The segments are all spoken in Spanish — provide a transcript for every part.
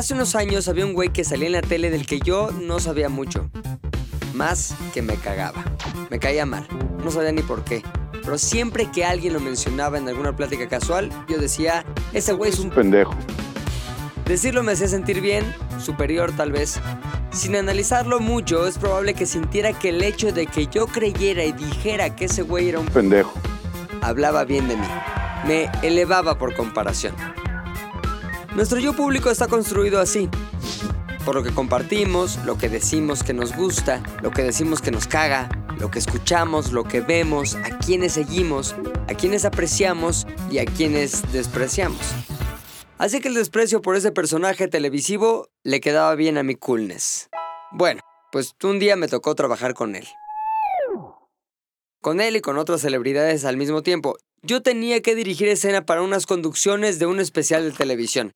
Hace unos años había un güey que salía en la tele del que yo no sabía mucho. Más que me cagaba. Me caía mal. No sabía ni por qué. Pero siempre que alguien lo mencionaba en alguna plática casual, yo decía, ese güey es un pendejo. Decirlo me hacía sentir bien, superior tal vez. Sin analizarlo mucho, es probable que sintiera que el hecho de que yo creyera y dijera que ese güey era un pendejo hablaba bien de mí. Me elevaba por comparación. Nuestro yo público está construido así. Por lo que compartimos, lo que decimos que nos gusta, lo que decimos que nos caga, lo que escuchamos, lo que vemos, a quienes seguimos, a quienes apreciamos y a quienes despreciamos. Así que el desprecio por ese personaje televisivo le quedaba bien a mi coolness. Bueno, pues un día me tocó trabajar con él. Con él y con otras celebridades al mismo tiempo, yo tenía que dirigir escena para unas conducciones de un especial de televisión.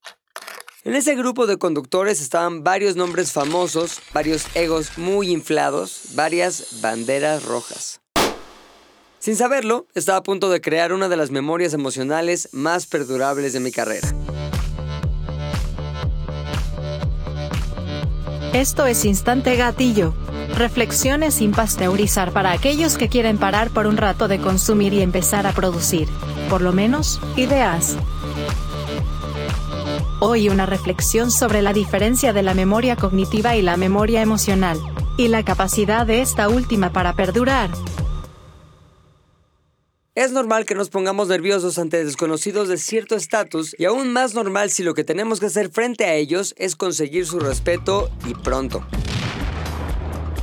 En ese grupo de conductores estaban varios nombres famosos, varios egos muy inflados, varias banderas rojas. Sin saberlo, estaba a punto de crear una de las memorias emocionales más perdurables de mi carrera. Esto es Instante Gatillo. Reflexiones sin pasteurizar para aquellos que quieren parar por un rato de consumir y empezar a producir, por lo menos, ideas. Hoy una reflexión sobre la diferencia de la memoria cognitiva y la memoria emocional, y la capacidad de esta última para perdurar. Es normal que nos pongamos nerviosos ante desconocidos de cierto estatus y aún más normal si lo que tenemos que hacer frente a ellos es conseguir su respeto y pronto.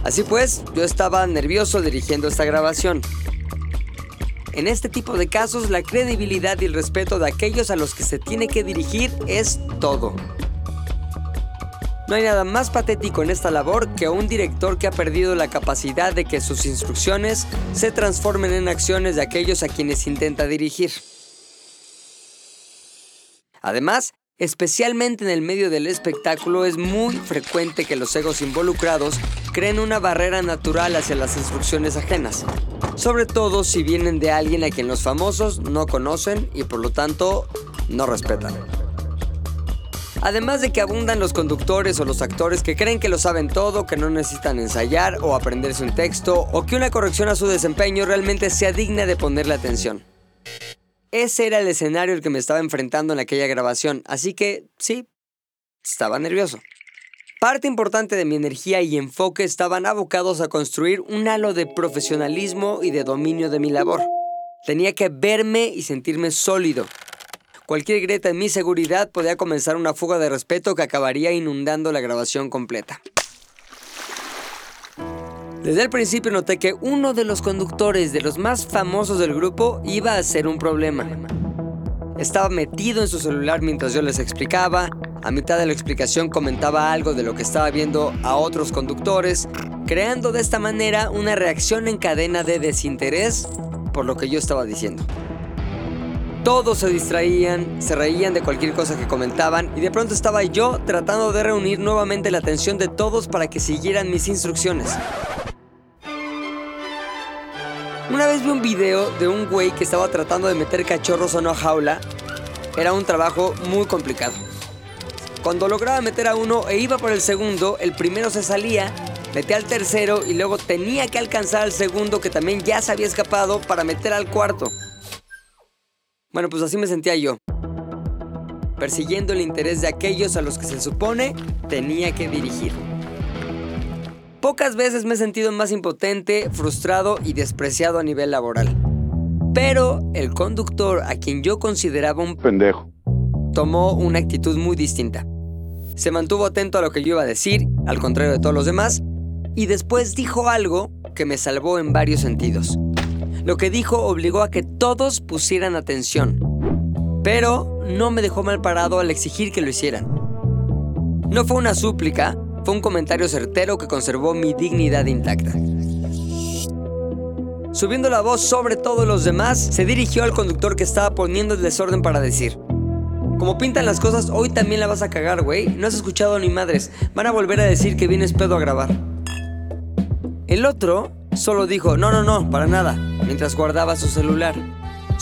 Así pues, yo estaba nervioso dirigiendo esta grabación. En este tipo de casos, la credibilidad y el respeto de aquellos a los que se tiene que dirigir es todo. No hay nada más patético en esta labor que un director que ha perdido la capacidad de que sus instrucciones se transformen en acciones de aquellos a quienes intenta dirigir. Además, Especialmente en el medio del espectáculo es muy frecuente que los egos involucrados creen una barrera natural hacia las instrucciones ajenas, sobre todo si vienen de alguien a quien los famosos no conocen y por lo tanto no respetan. Además de que abundan los conductores o los actores que creen que lo saben todo, que no necesitan ensayar o aprenderse un texto, o que una corrección a su desempeño realmente sea digna de ponerle atención. Ese era el escenario al que me estaba enfrentando en aquella grabación, así que sí, estaba nervioso. Parte importante de mi energía y enfoque estaban abocados a construir un halo de profesionalismo y de dominio de mi labor. Tenía que verme y sentirme sólido. Cualquier grieta en mi seguridad podía comenzar una fuga de respeto que acabaría inundando la grabación completa. Desde el principio noté que uno de los conductores de los más famosos del grupo iba a ser un problema. Estaba metido en su celular mientras yo les explicaba, a mitad de la explicación comentaba algo de lo que estaba viendo a otros conductores, creando de esta manera una reacción en cadena de desinterés por lo que yo estaba diciendo. Todos se distraían, se reían de cualquier cosa que comentaban y de pronto estaba yo tratando de reunir nuevamente la atención de todos para que siguieran mis instrucciones. Una vez vi un video de un güey que estaba tratando de meter cachorros a una jaula. Era un trabajo muy complicado. Cuando lograba meter a uno e iba por el segundo, el primero se salía, metía al tercero y luego tenía que alcanzar al segundo que también ya se había escapado para meter al cuarto. Bueno, pues así me sentía yo. Persiguiendo el interés de aquellos a los que se supone tenía que dirigir. Pocas veces me he sentido más impotente, frustrado y despreciado a nivel laboral. Pero el conductor, a quien yo consideraba un pendejo, tomó una actitud muy distinta. Se mantuvo atento a lo que yo iba a decir, al contrario de todos los demás, y después dijo algo que me salvó en varios sentidos. Lo que dijo obligó a que todos pusieran atención, pero no me dejó mal parado al exigir que lo hicieran. No fue una súplica, fue un comentario certero que conservó mi dignidad intacta. Subiendo la voz sobre todos los demás, se dirigió al conductor que estaba poniendo el desorden para decir, como pintan las cosas, hoy también la vas a cagar, güey. No has escuchado ni madres. Van a volver a decir que vienes pedo a grabar. El otro solo dijo, no, no, no, para nada, mientras guardaba su celular.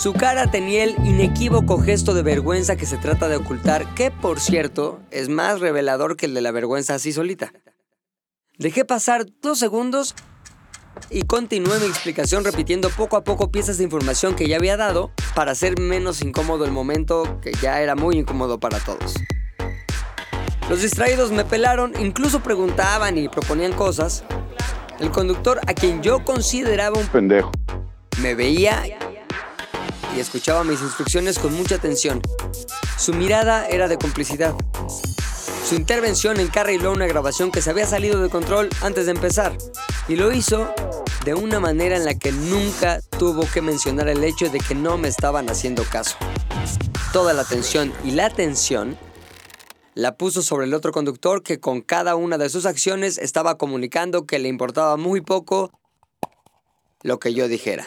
Su cara tenía el inequívoco gesto de vergüenza que se trata de ocultar, que por cierto es más revelador que el de la vergüenza así solita. Dejé pasar dos segundos y continué mi explicación repitiendo poco a poco piezas de información que ya había dado para hacer menos incómodo el momento que ya era muy incómodo para todos. Los distraídos me pelaron, incluso preguntaban y proponían cosas. El conductor, a quien yo consideraba un pendejo, me veía y escuchaba mis instrucciones con mucha atención. Su mirada era de complicidad. Su intervención encarriló una grabación que se había salido de control antes de empezar y lo hizo de una manera en la que nunca tuvo que mencionar el hecho de que no me estaban haciendo caso. Toda la atención y la atención la puso sobre el otro conductor que con cada una de sus acciones estaba comunicando que le importaba muy poco lo que yo dijera.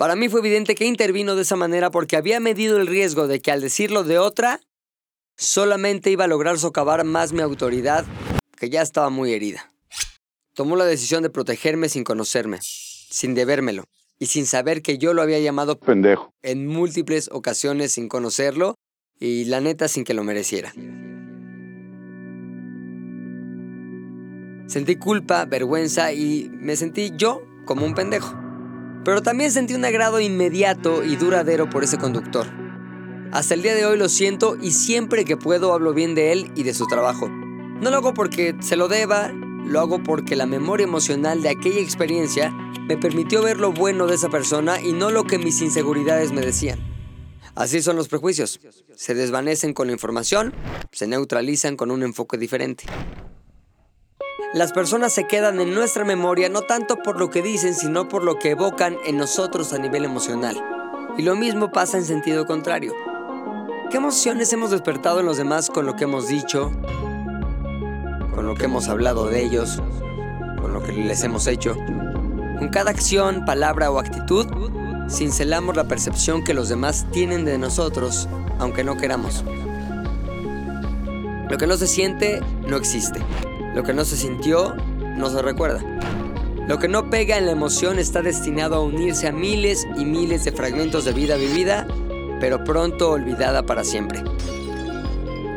Para mí fue evidente que intervino de esa manera porque había medido el riesgo de que al decirlo de otra, solamente iba a lograr socavar más mi autoridad, que ya estaba muy herida. Tomó la decisión de protegerme sin conocerme, sin debérmelo, y sin saber que yo lo había llamado pendejo, en múltiples ocasiones sin conocerlo y la neta sin que lo mereciera. Sentí culpa, vergüenza y me sentí yo como un pendejo. Pero también sentí un agrado inmediato y duradero por ese conductor. Hasta el día de hoy lo siento y siempre que puedo hablo bien de él y de su trabajo. No lo hago porque se lo deba, lo hago porque la memoria emocional de aquella experiencia me permitió ver lo bueno de esa persona y no lo que mis inseguridades me decían. Así son los prejuicios. Se desvanecen con la información, se neutralizan con un enfoque diferente. Las personas se quedan en nuestra memoria no tanto por lo que dicen, sino por lo que evocan en nosotros a nivel emocional. Y lo mismo pasa en sentido contrario. ¿Qué emociones hemos despertado en los demás con lo que hemos dicho? Con lo que hemos hablado de ellos? Con lo que les hemos hecho? Con cada acción, palabra o actitud, cincelamos la percepción que los demás tienen de nosotros, aunque no queramos. Lo que no se siente, no existe. Lo que no se sintió, no se recuerda. Lo que no pega en la emoción está destinado a unirse a miles y miles de fragmentos de vida vivida, pero pronto olvidada para siempre.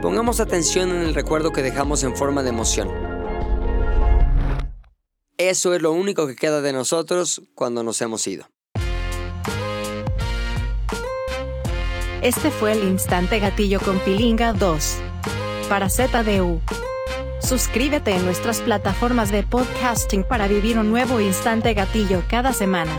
Pongamos atención en el recuerdo que dejamos en forma de emoción. Eso es lo único que queda de nosotros cuando nos hemos ido. Este fue el Instante Gatillo con Pilinga 2. Para ZDU. Suscríbete en nuestras plataformas de podcasting para vivir un nuevo instante gatillo cada semana.